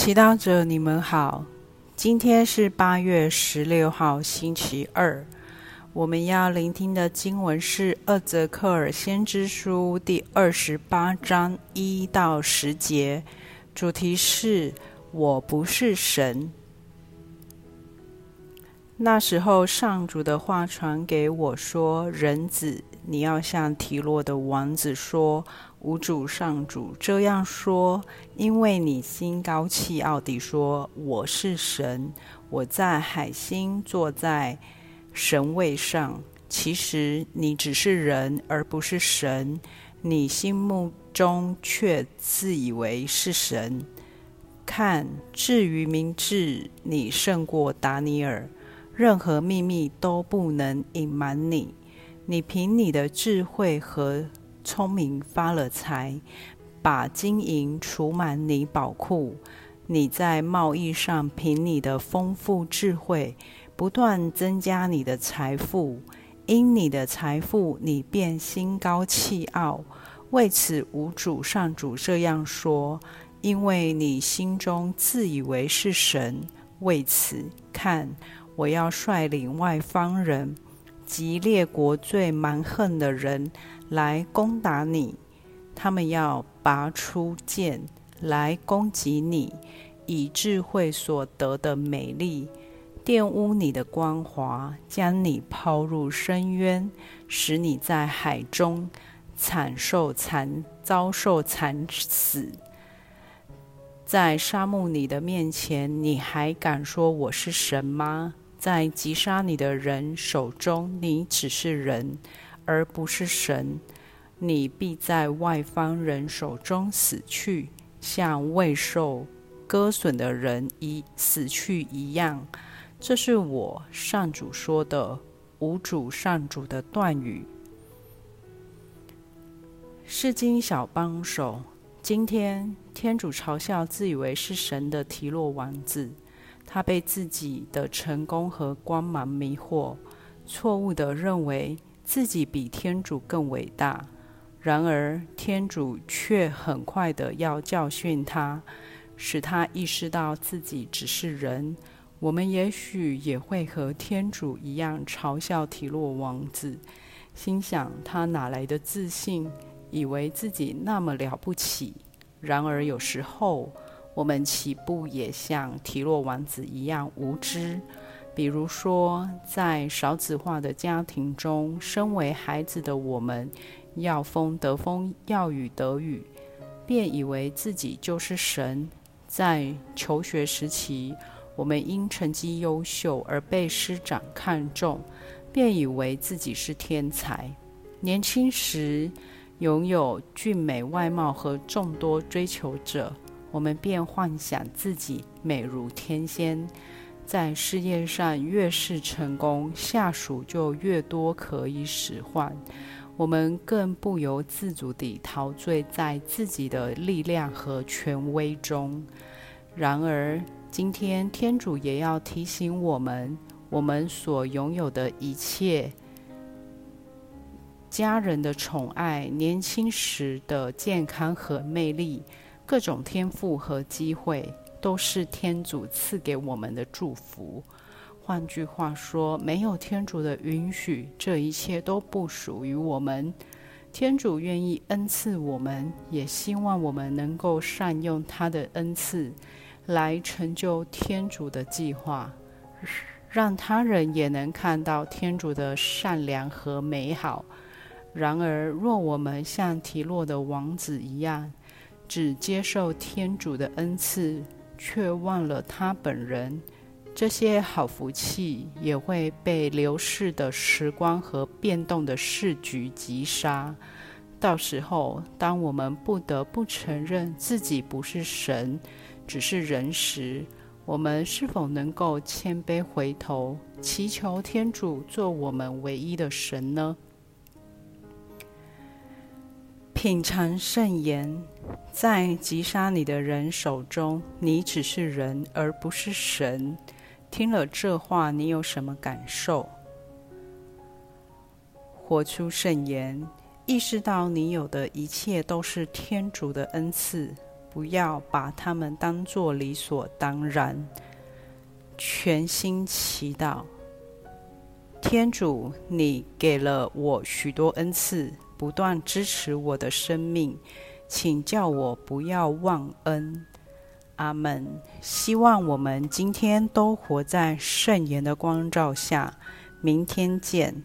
祈祷者，你们好。今天是八月十六号，星期二。我们要聆听的经文是《厄泽克尔先知书》第二十八章一到十节，主题是“我不是神”。那时候，上主的话传给我说：“人子，你要向提洛的王子说。”无主上主这样说，因为你心高气傲地说我是神，我在海星坐在神位上。其实你只是人，而不是神。你心目中却自以为是神。看，至于明智，你胜过达尼尔，任何秘密都不能隐瞒你。你凭你的智慧和。聪明发了财，把金银储满你宝库。你在贸易上凭你的丰富智慧，不断增加你的财富。因你的财富，你便心高气傲。为此，无主上主这样说：因为你心中自以为是神。为此，看，我要率领外方人及列国最蛮横的人。来攻打你，他们要拔出剑来攻击你，以智慧所得的美丽玷污你的光华，将你抛入深渊，使你在海中惨受惨遭受惨死。在沙漠你的面前，你还敢说我是神吗？在击杀你的人手中，你只是人。而不是神，你必在外方人手中死去，像未受割损的人一死去一样。这是我上主说的，无主上主的断语。是经小帮手。今天天主嘲笑自以为是神的提洛王子，他被自己的成功和光芒迷惑，错误的认为。自己比天主更伟大，然而天主却很快的要教训他，使他意识到自己只是人。我们也许也会和天主一样嘲笑提洛王子，心想他哪来的自信，以为自己那么了不起。然而有时候，我们岂不也像提洛王子一样无知？比如说，在少子化的家庭中，身为孩子的我们，要风得风，要雨得雨，便以为自己就是神。在求学时期，我们因成绩优秀而被师长看重，便以为自己是天才。年轻时拥有俊美外貌和众多追求者，我们便幻想自己美如天仙。在事业上越是成功，下属就越多可以使唤，我们更不由自主地陶醉在自己的力量和权威中。然而，今天天主也要提醒我们，我们所拥有的一切——家人的宠爱、年轻时的健康和魅力、各种天赋和机会。都是天主赐给我们的祝福。换句话说，没有天主的允许，这一切都不属于我们。天主愿意恩赐我们，也希望我们能够善用他的恩赐，来成就天主的计划，让他人也能看到天主的善良和美好。然而，若我们像提洛的王子一样，只接受天主的恩赐，却忘了他本人，这些好福气也会被流逝的时光和变动的市局击杀。到时候，当我们不得不承认自己不是神，只是人时，我们是否能够谦卑回头，祈求天主做我们唯一的神呢？品尝圣言，在击杀你的人手中，你只是人，而不是神。听了这话，你有什么感受？活出圣言，意识到你有的一切都是天主的恩赐，不要把他们当作理所当然。全心祈祷，天主，你给了我许多恩赐，不断支持我的生命，请叫我不要忘恩。阿门。希望我们今天都活在圣言的光照下。明天见。